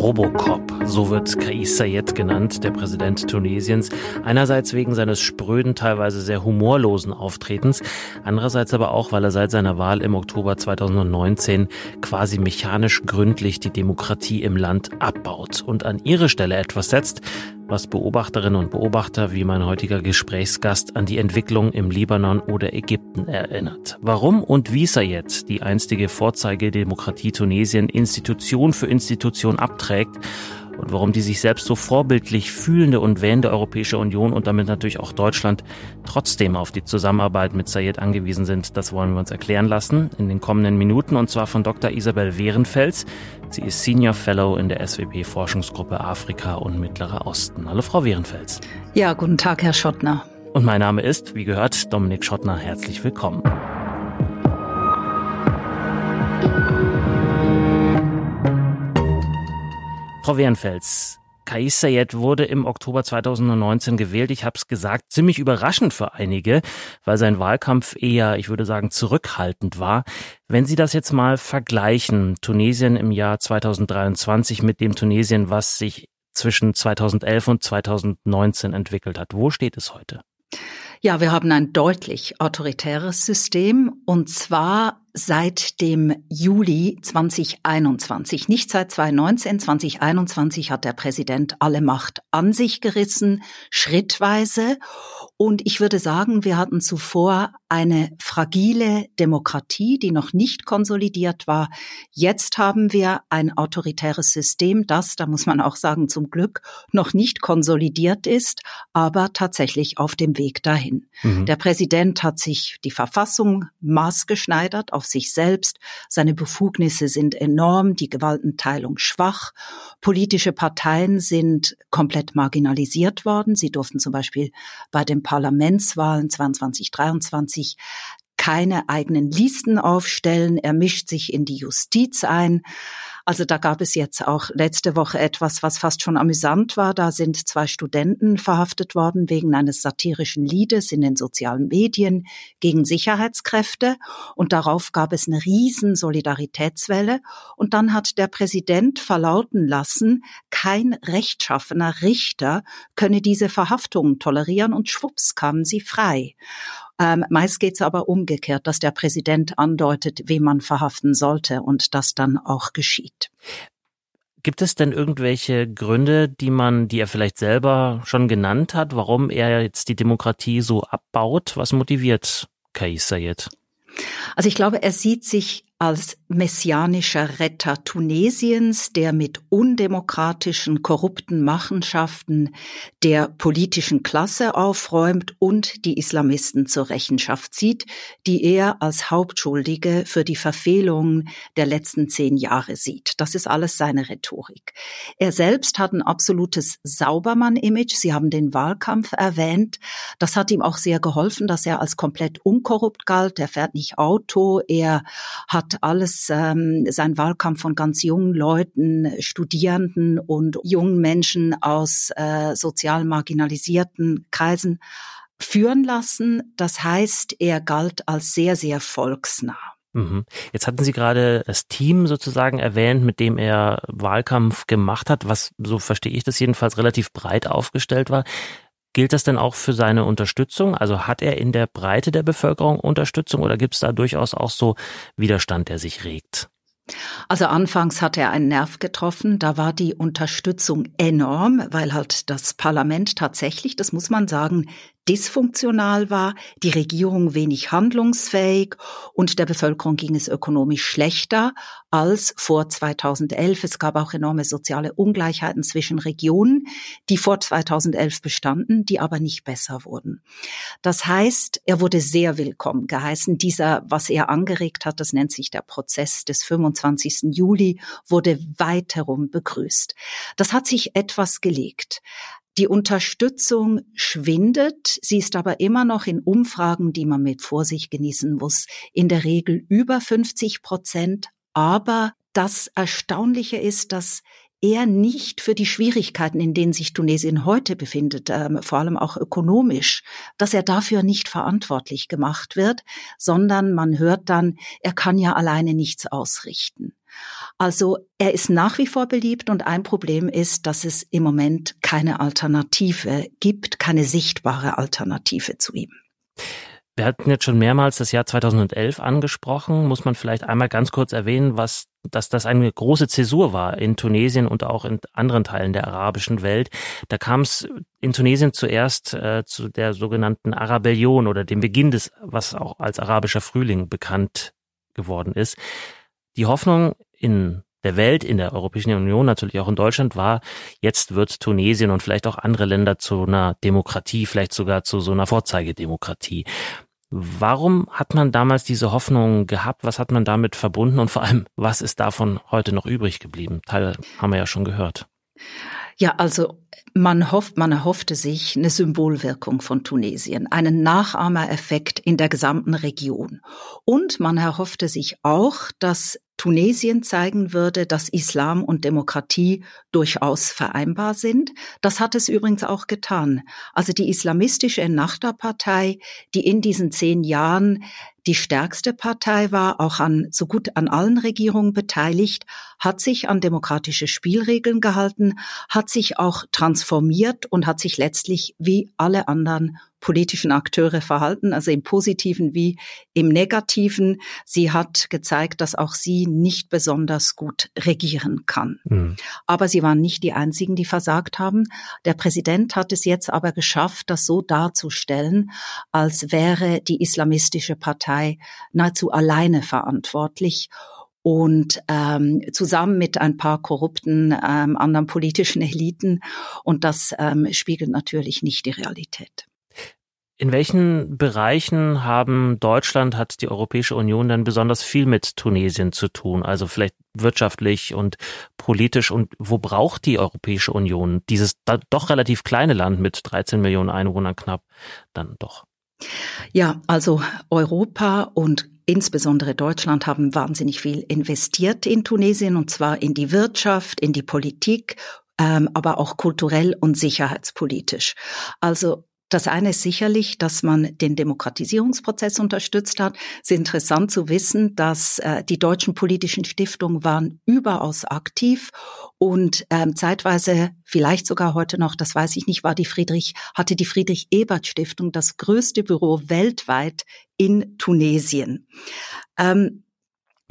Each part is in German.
Robocop, so wird Kais Sayed genannt, der Präsident Tunesiens. Einerseits wegen seines spröden, teilweise sehr humorlosen Auftretens, andererseits aber auch, weil er seit seiner Wahl im Oktober 2019 quasi mechanisch gründlich die Demokratie im Land abbaut und an ihre Stelle etwas setzt, was Beobachterinnen und Beobachter wie mein heutiger Gesprächsgast an die Entwicklung im Libanon oder Ägypten erinnert. Warum und wie Sayed, die einstige Vorzeigedemokratie Tunesien, Institution für Institution abträgt und warum die sich selbst so vorbildlich fühlende und wähnende Europäische Union und damit natürlich auch Deutschland trotzdem auf die Zusammenarbeit mit Sayed angewiesen sind, das wollen wir uns erklären lassen in den kommenden Minuten und zwar von Dr. Isabel Wehrenfels. Sie ist Senior Fellow in der SWB Forschungsgruppe Afrika und Mittlerer Osten. Hallo Frau Wehrenfels. Ja, guten Tag, Herr Schottner. Und mein Name ist, wie gehört, Dominik Schottner. Herzlich willkommen. Frau Wehrenfels, Kais Sayed wurde im Oktober 2019 gewählt. Ich habe es gesagt, ziemlich überraschend für einige, weil sein Wahlkampf eher, ich würde sagen, zurückhaltend war. Wenn Sie das jetzt mal vergleichen, Tunesien im Jahr 2023 mit dem Tunesien, was sich zwischen 2011 und 2019 entwickelt hat, wo steht es heute? Ja, wir haben ein deutlich autoritäres System und zwar seit dem Juli 2021. Nicht seit 2019, 2021 hat der Präsident alle Macht an sich gerissen, schrittweise. Und ich würde sagen, wir hatten zuvor eine fragile Demokratie, die noch nicht konsolidiert war. Jetzt haben wir ein autoritäres System, das, da muss man auch sagen, zum Glück noch nicht konsolidiert ist, aber tatsächlich auf dem Weg dahin. Mhm. Der Präsident hat sich die Verfassung maßgeschneidert auf sich selbst. Seine Befugnisse sind enorm, die Gewaltenteilung schwach. Politische Parteien sind komplett marginalisiert worden. Sie durften zum Beispiel bei den Parlamentswahlen 22, 23 keine eigenen Listen aufstellen. Er mischt sich in die Justiz ein. Also da gab es jetzt auch letzte Woche etwas, was fast schon amüsant war. Da sind zwei Studenten verhaftet worden wegen eines satirischen Liedes in den sozialen Medien gegen Sicherheitskräfte. Und darauf gab es eine riesen Solidaritätswelle. Und dann hat der Präsident verlauten lassen, kein rechtschaffener Richter könne diese Verhaftungen tolerieren und schwupps kamen sie frei. Ähm, meist geht es aber umgekehrt, dass der Präsident andeutet, wen man verhaften sollte und das dann auch geschieht. Gibt es denn irgendwelche Gründe, die man, die er vielleicht selber schon genannt hat, warum er jetzt die Demokratie so abbaut? Was motiviert Kais Sayed? Also ich glaube, er sieht sich als messianischer Retter Tunesiens, der mit undemokratischen, korrupten Machenschaften der politischen Klasse aufräumt und die Islamisten zur Rechenschaft zieht, die er als Hauptschuldige für die Verfehlungen der letzten zehn Jahre sieht. Das ist alles seine Rhetorik. Er selbst hat ein absolutes Saubermann-Image. Sie haben den Wahlkampf erwähnt. Das hat ihm auch sehr geholfen, dass er als komplett unkorrupt galt. Er fährt nicht Auto. Er hat alles ähm, sein Wahlkampf von ganz jungen Leuten, Studierenden und jungen Menschen aus äh, sozial marginalisierten Kreisen führen lassen. Das heißt, er galt als sehr, sehr volksnah. Mhm. Jetzt hatten Sie gerade das Team sozusagen erwähnt, mit dem er Wahlkampf gemacht hat, was, so verstehe ich das jedenfalls, relativ breit aufgestellt war. Gilt das denn auch für seine Unterstützung? Also hat er in der Breite der Bevölkerung Unterstützung oder gibt es da durchaus auch so Widerstand, der sich regt? Also anfangs hat er einen Nerv getroffen, da war die Unterstützung enorm, weil halt das Parlament tatsächlich, das muss man sagen, dysfunktional war, die Regierung wenig handlungsfähig und der Bevölkerung ging es ökonomisch schlechter als vor 2011. Es gab auch enorme soziale Ungleichheiten zwischen Regionen, die vor 2011 bestanden, die aber nicht besser wurden. Das heißt, er wurde sehr willkommen geheißen. Dieser, was er angeregt hat, das nennt sich der Prozess des 25. Juli, wurde weit herum begrüßt. Das hat sich etwas gelegt. Die Unterstützung schwindet, sie ist aber immer noch in Umfragen, die man mit Vorsicht genießen muss, in der Regel über 50 Prozent. Aber das Erstaunliche ist, dass er nicht für die Schwierigkeiten, in denen sich Tunesien heute befindet, ähm, vor allem auch ökonomisch, dass er dafür nicht verantwortlich gemacht wird, sondern man hört dann, er kann ja alleine nichts ausrichten. Also er ist nach wie vor beliebt und ein Problem ist, dass es im Moment keine Alternative gibt, keine sichtbare Alternative zu ihm. Wir hatten jetzt schon mehrmals das Jahr 2011 angesprochen. Muss man vielleicht einmal ganz kurz erwähnen, was, dass das eine große Zäsur war in Tunesien und auch in anderen Teilen der arabischen Welt. Da kam es in Tunesien zuerst äh, zu der sogenannten Arabellion oder dem Beginn des, was auch als arabischer Frühling bekannt geworden ist. Die Hoffnung in der Welt, in der Europäischen Union, natürlich auch in Deutschland war, jetzt wird Tunesien und vielleicht auch andere Länder zu einer Demokratie, vielleicht sogar zu so einer Vorzeigedemokratie. Warum hat man damals diese Hoffnung gehabt? Was hat man damit verbunden? Und vor allem, was ist davon heute noch übrig geblieben? Teil haben wir ja schon gehört. Ja, also man hofft, man erhoffte sich eine Symbolwirkung von Tunesien, einen Nachahmereffekt in der gesamten Region. Und man erhoffte sich auch, dass Tunesien zeigen würde, dass Islam und Demokratie durchaus vereinbar sind. Das hat es übrigens auch getan. Also die islamistische Ennahda-Partei, die in diesen zehn Jahren die stärkste Partei war, auch an so gut an allen Regierungen beteiligt, hat sich an demokratische Spielregeln gehalten, hat sich auch transformiert und hat sich letztlich wie alle anderen politischen Akteure verhalten, also im positiven wie im negativen. Sie hat gezeigt, dass auch sie nicht besonders gut regieren kann. Mhm. Aber sie waren nicht die einzigen, die versagt haben. Der Präsident hat es jetzt aber geschafft, das so darzustellen, als wäre die islamistische Partei nahezu alleine verantwortlich und ähm, zusammen mit ein paar korrupten ähm, anderen politischen Eliten. Und das ähm, spiegelt natürlich nicht die Realität. In welchen Bereichen haben Deutschland, hat die Europäische Union dann besonders viel mit Tunesien zu tun? Also vielleicht wirtschaftlich und politisch und wo braucht die Europäische Union dieses doch relativ kleine Land mit 13 Millionen Einwohnern knapp dann doch? Ja, also Europa und insbesondere Deutschland haben wahnsinnig viel investiert in Tunesien und zwar in die Wirtschaft, in die Politik ähm, aber auch kulturell und sicherheitspolitisch. Also das eine ist sicherlich, dass man den Demokratisierungsprozess unterstützt hat. Es ist interessant zu wissen, dass äh, die deutschen politischen Stiftungen waren überaus aktiv und ähm, zeitweise, vielleicht sogar heute noch, das weiß ich nicht, war die Friedrich, hatte die Friedrich Ebert Stiftung das größte Büro weltweit in Tunesien. Ähm,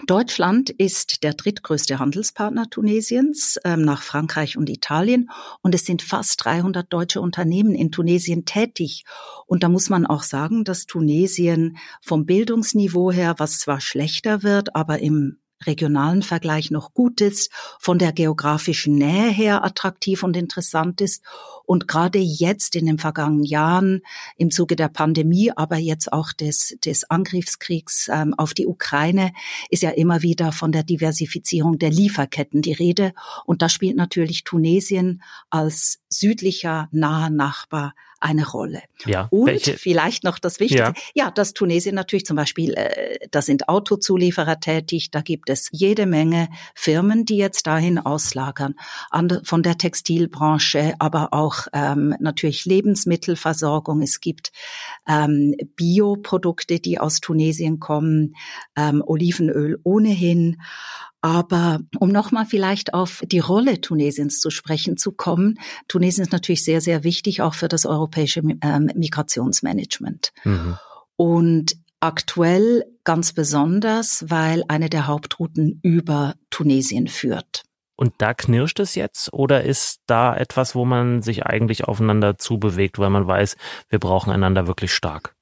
Deutschland ist der drittgrößte Handelspartner Tunesiens ähm, nach Frankreich und Italien und es sind fast 300 deutsche Unternehmen in Tunesien tätig. Und da muss man auch sagen, dass Tunesien vom Bildungsniveau her, was zwar schlechter wird, aber im regionalen Vergleich noch gut ist, von der geografischen Nähe her attraktiv und interessant ist und gerade jetzt in den vergangenen Jahren im Zuge der Pandemie, aber jetzt auch des, des Angriffskriegs ähm, auf die Ukraine ist ja immer wieder von der Diversifizierung der Lieferketten die Rede und da spielt natürlich Tunesien als südlicher naher Nachbar eine Rolle. Ja, und welche? vielleicht noch das Wichtigste, ja. ja, dass Tunesien natürlich zum Beispiel, äh, da sind Autozulieferer tätig, da gibt es jede Menge Firmen, die jetzt dahin auslagern, an, von der Textilbranche, aber auch ähm, natürlich Lebensmittelversorgung. Es gibt ähm, Bioprodukte, die aus Tunesien kommen, ähm, Olivenöl ohnehin. Aber um nochmal vielleicht auf die Rolle Tunesiens zu sprechen zu kommen, Tunesien ist natürlich sehr, sehr wichtig auch für das europäische ähm, Migrationsmanagement. Mhm. Und aktuell ganz besonders, weil eine der Hauptrouten über Tunesien führt. Und da knirscht es jetzt oder ist da etwas, wo man sich eigentlich aufeinander zubewegt, weil man weiß, wir brauchen einander wirklich stark?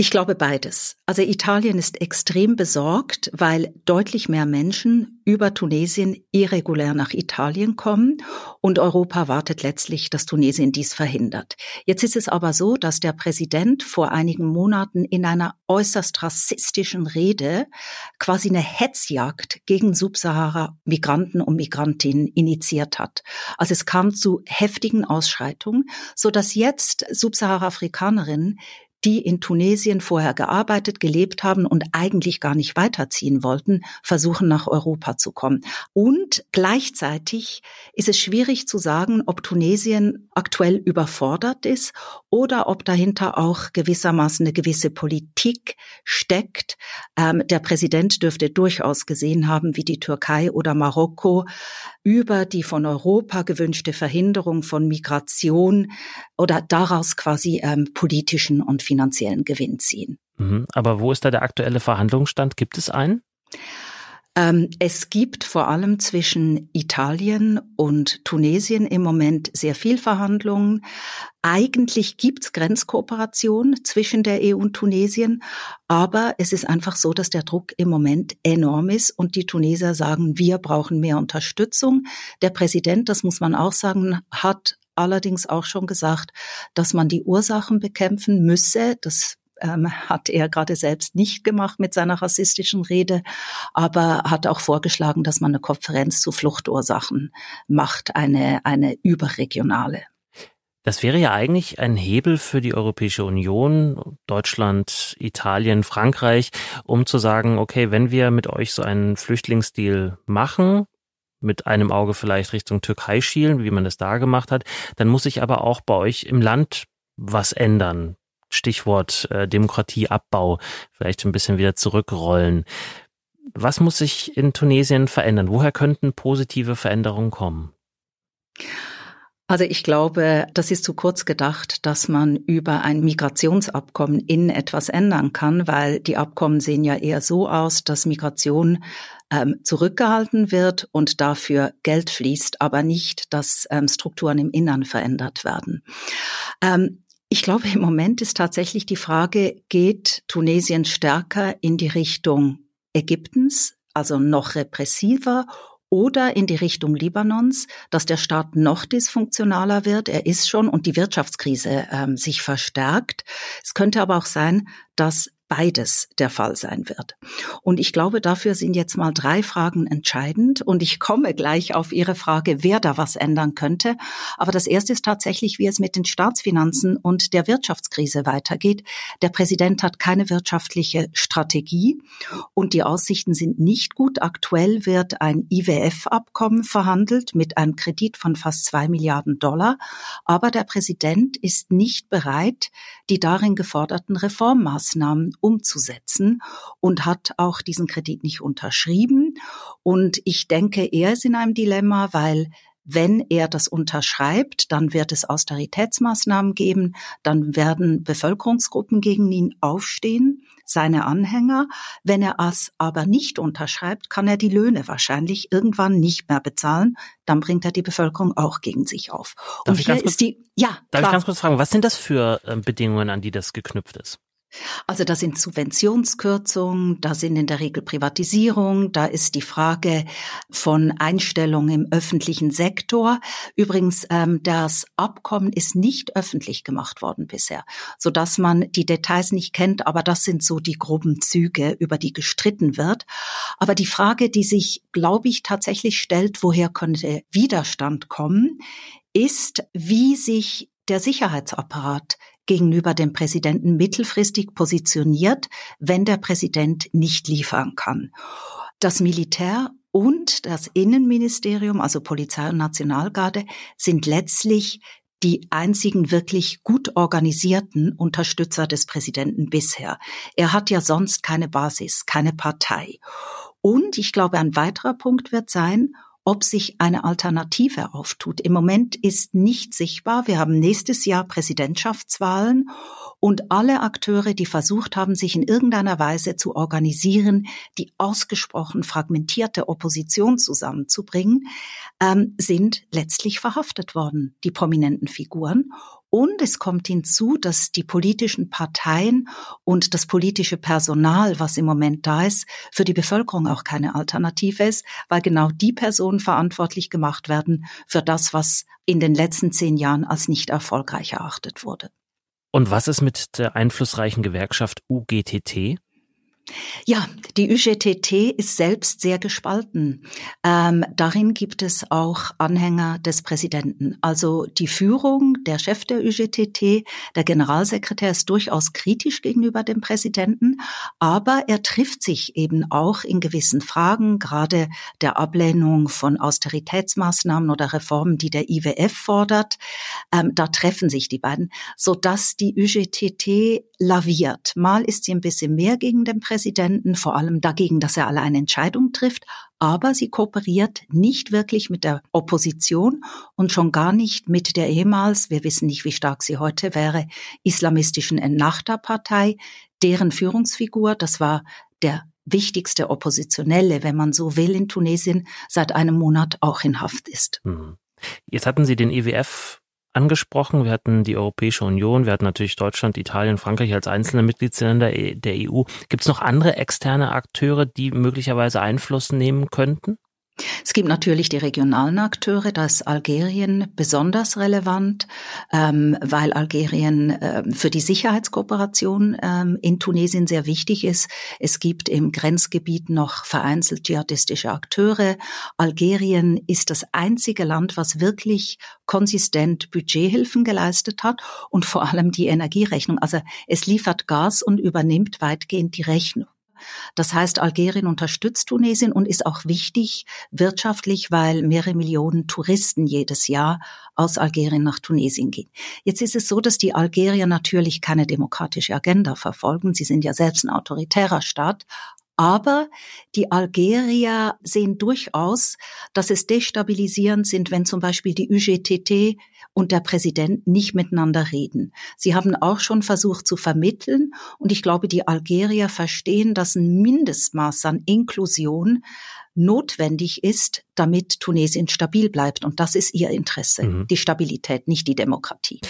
Ich glaube beides. Also Italien ist extrem besorgt, weil deutlich mehr Menschen über Tunesien irregulär nach Italien kommen und Europa wartet letztlich, dass Tunesien dies verhindert. Jetzt ist es aber so, dass der Präsident vor einigen Monaten in einer äußerst rassistischen Rede quasi eine Hetzjagd gegen Subsahara-Migranten und Migrantinnen initiiert hat. Also es kam zu heftigen Ausschreitungen, so dass jetzt Subsahara-Afrikanerinnen die in Tunesien vorher gearbeitet, gelebt haben und eigentlich gar nicht weiterziehen wollten, versuchen nach Europa zu kommen. Und gleichzeitig ist es schwierig zu sagen, ob Tunesien aktuell überfordert ist oder ob dahinter auch gewissermaßen eine gewisse Politik steckt. Ähm, der Präsident dürfte durchaus gesehen haben, wie die Türkei oder Marokko über die von Europa gewünschte Verhinderung von Migration oder daraus quasi ähm, politischen und finanziellen Gewinn ziehen. Mhm. Aber wo ist da der aktuelle Verhandlungsstand? Gibt es einen? Ähm, es gibt vor allem zwischen Italien und Tunesien im Moment sehr viel Verhandlungen. Eigentlich gibt's Grenzkooperation zwischen der EU und Tunesien, aber es ist einfach so, dass der Druck im Moment enorm ist und die Tunesier sagen, wir brauchen mehr Unterstützung. Der Präsident, das muss man auch sagen, hat allerdings auch schon gesagt, dass man die Ursachen bekämpfen müsse. Das ähm, hat er gerade selbst nicht gemacht mit seiner rassistischen Rede, aber hat auch vorgeschlagen, dass man eine Konferenz zu Fluchtursachen macht, eine, eine überregionale. Das wäre ja eigentlich ein Hebel für die Europäische Union, Deutschland, Italien, Frankreich, um zu sagen, okay, wenn wir mit euch so einen Flüchtlingsdeal machen, mit einem Auge vielleicht Richtung Türkei schielen, wie man das da gemacht hat, dann muss sich aber auch bei euch im Land was ändern. Stichwort äh, Demokratieabbau, vielleicht ein bisschen wieder zurückrollen. Was muss sich in Tunesien verändern? Woher könnten positive Veränderungen kommen? Also ich glaube, das ist zu kurz gedacht, dass man über ein Migrationsabkommen in etwas ändern kann, weil die Abkommen sehen ja eher so aus, dass Migration ähm, zurückgehalten wird und dafür Geld fließt, aber nicht, dass ähm, Strukturen im Innern verändert werden. Ähm, ich glaube, im Moment ist tatsächlich die Frage, geht Tunesien stärker in die Richtung Ägyptens, also noch repressiver, oder in die Richtung Libanons, dass der Staat noch dysfunktionaler wird. Er ist schon und die Wirtschaftskrise ähm, sich verstärkt. Es könnte aber auch sein, dass beides der Fall sein wird. Und ich glaube, dafür sind jetzt mal drei Fragen entscheidend. Und ich komme gleich auf Ihre Frage, wer da was ändern könnte. Aber das erste ist tatsächlich, wie es mit den Staatsfinanzen und der Wirtschaftskrise weitergeht. Der Präsident hat keine wirtschaftliche Strategie und die Aussichten sind nicht gut. Aktuell wird ein IWF-Abkommen verhandelt mit einem Kredit von fast zwei Milliarden Dollar. Aber der Präsident ist nicht bereit, die darin geforderten Reformmaßnahmen umzusetzen und hat auch diesen Kredit nicht unterschrieben. Und ich denke, er ist in einem Dilemma, weil wenn er das unterschreibt, dann wird es Austeritätsmaßnahmen geben, dann werden Bevölkerungsgruppen gegen ihn aufstehen, seine Anhänger. Wenn er es aber nicht unterschreibt, kann er die Löhne wahrscheinlich irgendwann nicht mehr bezahlen. Dann bringt er die Bevölkerung auch gegen sich auf. Darf Und hier ist die, ja. Darf klar. ich ganz kurz fragen, was sind das für äh, Bedingungen, an die das geknüpft ist? Also da sind Subventionskürzungen, da sind in der Regel Privatisierung, da ist die Frage von Einstellungen im öffentlichen Sektor. Übrigens, ähm, das Abkommen ist nicht öffentlich gemacht worden bisher, so dass man die Details nicht kennt, aber das sind so die groben Züge, über die gestritten wird. Aber die Frage, die sich, glaube ich, tatsächlich stellt, woher könnte Widerstand kommen, ist, wie sich der Sicherheitsapparat gegenüber dem Präsidenten mittelfristig positioniert, wenn der Präsident nicht liefern kann. Das Militär und das Innenministerium, also Polizei und Nationalgarde, sind letztlich die einzigen wirklich gut organisierten Unterstützer des Präsidenten bisher. Er hat ja sonst keine Basis, keine Partei. Und ich glaube, ein weiterer Punkt wird sein, ob sich eine Alternative auftut. Im Moment ist nicht sichtbar. Wir haben nächstes Jahr Präsidentschaftswahlen und alle Akteure, die versucht haben, sich in irgendeiner Weise zu organisieren, die ausgesprochen fragmentierte Opposition zusammenzubringen, ähm, sind letztlich verhaftet worden, die prominenten Figuren. Und es kommt hinzu, dass die politischen Parteien und das politische Personal, was im Moment da ist, für die Bevölkerung auch keine Alternative ist, weil genau die Personen verantwortlich gemacht werden für das, was in den letzten zehn Jahren als nicht erfolgreich erachtet wurde. Und was ist mit der einflussreichen Gewerkschaft UGTT? Ja, die UGTT ist selbst sehr gespalten. Ähm, darin gibt es auch Anhänger des Präsidenten. Also die Führung, der Chef der UGTT, der Generalsekretär ist durchaus kritisch gegenüber dem Präsidenten, aber er trifft sich eben auch in gewissen Fragen, gerade der Ablehnung von Austeritätsmaßnahmen oder Reformen, die der IWF fordert. Ähm, da treffen sich die beiden, so dass die UGTT laviert. Mal ist sie ein bisschen mehr gegen den Präsidenten, vor allem dagegen, dass er alle eine Entscheidung trifft, aber sie kooperiert nicht wirklich mit der Opposition und schon gar nicht mit der ehemals, wir wissen nicht, wie stark sie heute wäre, islamistischen Ennahda-Partei, deren Führungsfigur, das war der wichtigste Oppositionelle, wenn man so will, in Tunesien, seit einem Monat auch in Haft ist. Mhm. Jetzt hatten Sie den IWF angesprochen. Wir hatten die Europäische Union, wir hatten natürlich Deutschland, Italien, Frankreich als einzelne Mitgliedsländer der EU. Gibt es noch andere externe Akteure, die möglicherweise Einfluss nehmen könnten? Es gibt natürlich die regionalen Akteure, da ist Algerien besonders relevant, ähm, weil Algerien äh, für die Sicherheitskooperation ähm, in Tunesien sehr wichtig ist. Es gibt im Grenzgebiet noch vereinzelt dschihadistische Akteure. Algerien ist das einzige Land, was wirklich konsistent Budgethilfen geleistet hat und vor allem die Energierechnung. Also es liefert Gas und übernimmt weitgehend die Rechnung. Das heißt, Algerien unterstützt Tunesien und ist auch wichtig wirtschaftlich, weil mehrere Millionen Touristen jedes Jahr aus Algerien nach Tunesien gehen. Jetzt ist es so, dass die Algerier natürlich keine demokratische Agenda verfolgen. Sie sind ja selbst ein autoritärer Staat, aber die Algerier sehen durchaus, dass es destabilisierend sind, wenn zum Beispiel die UGTT und der Präsident nicht miteinander reden. Sie haben auch schon versucht zu vermitteln und ich glaube, die Algerier verstehen, dass ein Mindestmaß an Inklusion notwendig ist, damit Tunesien stabil bleibt. Und das ist ihr Interesse, mhm. die Stabilität, nicht die Demokratie.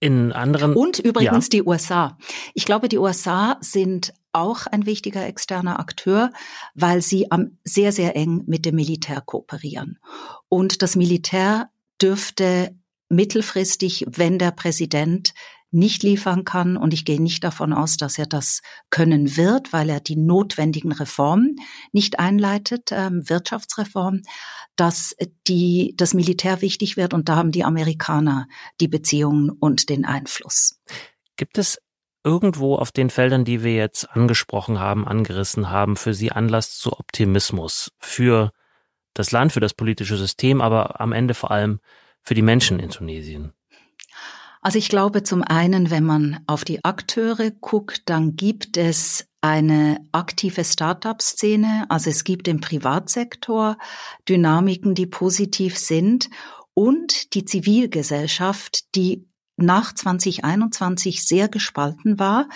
In anderen und übrigens ja. die USA. Ich glaube, die USA sind auch ein wichtiger externer Akteur, weil sie am sehr, sehr eng mit dem Militär kooperieren. Und das Militär dürfte mittelfristig, wenn der Präsident nicht liefern kann. Und ich gehe nicht davon aus, dass er das können wird, weil er die notwendigen Reformen nicht einleitet, ähm, Wirtschaftsreformen, dass die, das Militär wichtig wird. Und da haben die Amerikaner die Beziehungen und den Einfluss. Gibt es irgendwo auf den Feldern, die wir jetzt angesprochen haben, angerissen haben, für Sie Anlass zu Optimismus für das Land, für das politische System, aber am Ende vor allem für die Menschen in Tunesien? Also ich glaube zum einen, wenn man auf die Akteure guckt, dann gibt es eine aktive Start-up-Szene. Also es gibt im Privatsektor Dynamiken, die positiv sind und die Zivilgesellschaft, die nach 2021 sehr gespalten war,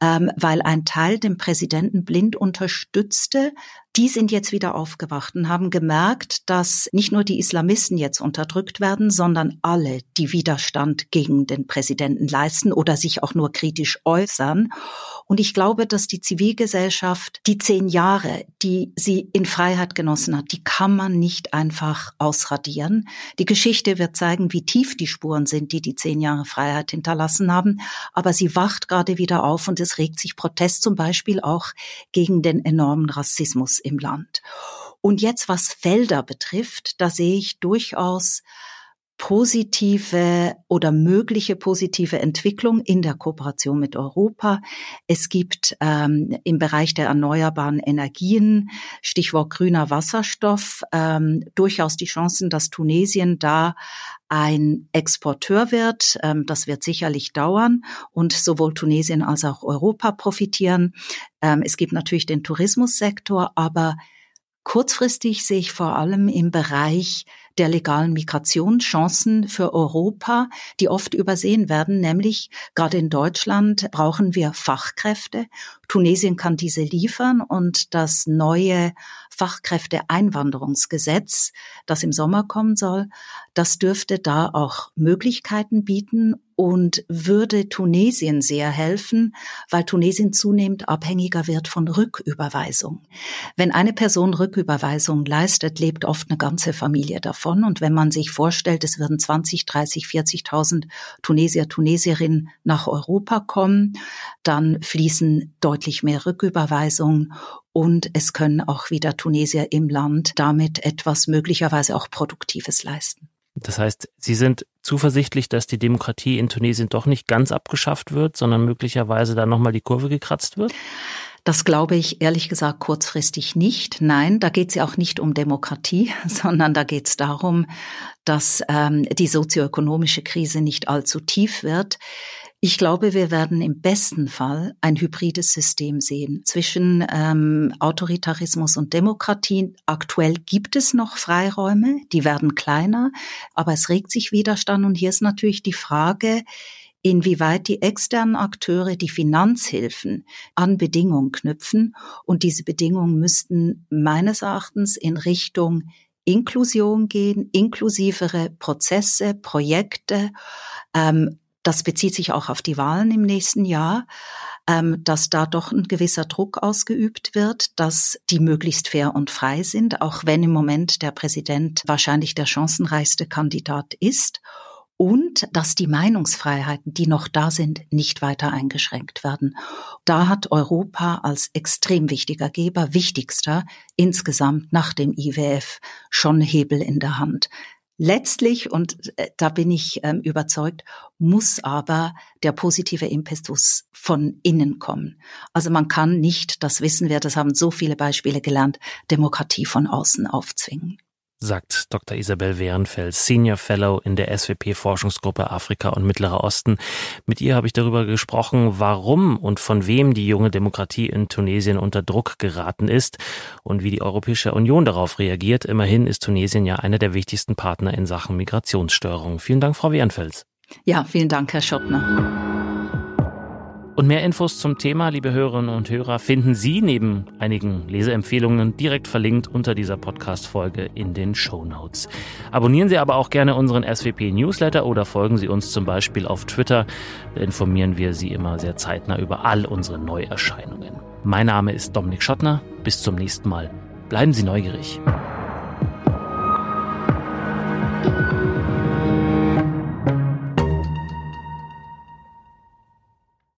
ähm, weil ein Teil den Präsidenten blind unterstützte, die sind jetzt wieder aufgewacht und haben gemerkt, dass nicht nur die Islamisten jetzt unterdrückt werden, sondern alle, die Widerstand gegen den Präsidenten leisten oder sich auch nur kritisch äußern. Und ich glaube, dass die Zivilgesellschaft die zehn Jahre, die sie in Freiheit genossen hat, die kann man nicht einfach ausradieren. Die Geschichte wird zeigen, wie tief die Spuren sind, die die zehn Jahre Freiheit hinterlassen haben. Aber sie wacht gerade wieder auf und es regt sich Protest zum Beispiel auch gegen den enormen Rassismus im Land. Und jetzt, was Felder betrifft, da sehe ich durchaus positive oder mögliche positive Entwicklung in der Kooperation mit Europa. Es gibt ähm, im Bereich der erneuerbaren Energien, Stichwort grüner Wasserstoff, ähm, durchaus die Chancen, dass Tunesien da ein Exporteur wird. Ähm, das wird sicherlich dauern und sowohl Tunesien als auch Europa profitieren. Ähm, es gibt natürlich den Tourismussektor, aber kurzfristig sehe ich vor allem im Bereich der legalen Migration Chancen für Europa, die oft übersehen werden, nämlich gerade in Deutschland brauchen wir Fachkräfte. Tunesien kann diese liefern und das neue Fachkräfteeinwanderungsgesetz, das im Sommer kommen soll, das dürfte da auch Möglichkeiten bieten und würde Tunesien sehr helfen, weil Tunesien zunehmend abhängiger wird von Rücküberweisung. Wenn eine Person Rücküberweisung leistet, lebt oft eine ganze Familie davon. Und wenn man sich vorstellt, es würden 20, 30, 40.000 Tunesier, Tunesierinnen nach Europa kommen, dann fließen deutlich mehr Rücküberweisungen und es können auch wieder Tunesier im Land damit etwas möglicherweise auch Produktives leisten. Das heißt, Sie sind zuversichtlich, dass die Demokratie in Tunesien doch nicht ganz abgeschafft wird, sondern möglicherweise da nochmal die Kurve gekratzt wird? Das glaube ich ehrlich gesagt kurzfristig nicht. Nein, da geht es ja auch nicht um Demokratie, sondern da geht es darum, dass ähm, die sozioökonomische Krise nicht allzu tief wird. Ich glaube, wir werden im besten Fall ein hybrides System sehen zwischen ähm, Autoritarismus und Demokratie. Aktuell gibt es noch Freiräume, die werden kleiner, aber es regt sich Widerstand. Und hier ist natürlich die Frage, inwieweit die externen Akteure die Finanzhilfen an Bedingungen knüpfen. Und diese Bedingungen müssten meines Erachtens in Richtung Inklusion gehen, inklusivere Prozesse, Projekte, ähm, das bezieht sich auch auf die Wahlen im nächsten Jahr, ähm, dass da doch ein gewisser Druck ausgeübt wird, dass die möglichst fair und frei sind, auch wenn im Moment der Präsident wahrscheinlich der chancenreichste Kandidat ist und dass die Meinungsfreiheiten, die noch da sind, nicht weiter eingeschränkt werden. Da hat Europa als extrem wichtiger Geber, wichtigster insgesamt nach dem IWF schon Hebel in der Hand. Letztlich, und äh, da bin ich ähm, überzeugt, muss aber der positive Impetus von innen kommen. Also man kann nicht, das wissen wir, das haben so viele Beispiele gelernt, Demokratie von außen aufzwingen sagt Dr. Isabel Wehrenfels, Senior Fellow in der SWP-Forschungsgruppe Afrika und Mittlerer Osten. Mit ihr habe ich darüber gesprochen, warum und von wem die junge Demokratie in Tunesien unter Druck geraten ist und wie die Europäische Union darauf reagiert. Immerhin ist Tunesien ja einer der wichtigsten Partner in Sachen Migrationsstörung. Vielen Dank, Frau Wehrenfels. Ja, vielen Dank, Herr Schottner. Und mehr Infos zum Thema, liebe Hörerinnen und Hörer, finden Sie neben einigen Leseempfehlungen direkt verlinkt unter dieser Podcast-Folge in den Show Notes. Abonnieren Sie aber auch gerne unseren SWP-Newsletter oder folgen Sie uns zum Beispiel auf Twitter. Da informieren wir Sie immer sehr zeitnah über all unsere Neuerscheinungen. Mein Name ist Dominik Schottner. Bis zum nächsten Mal. Bleiben Sie neugierig.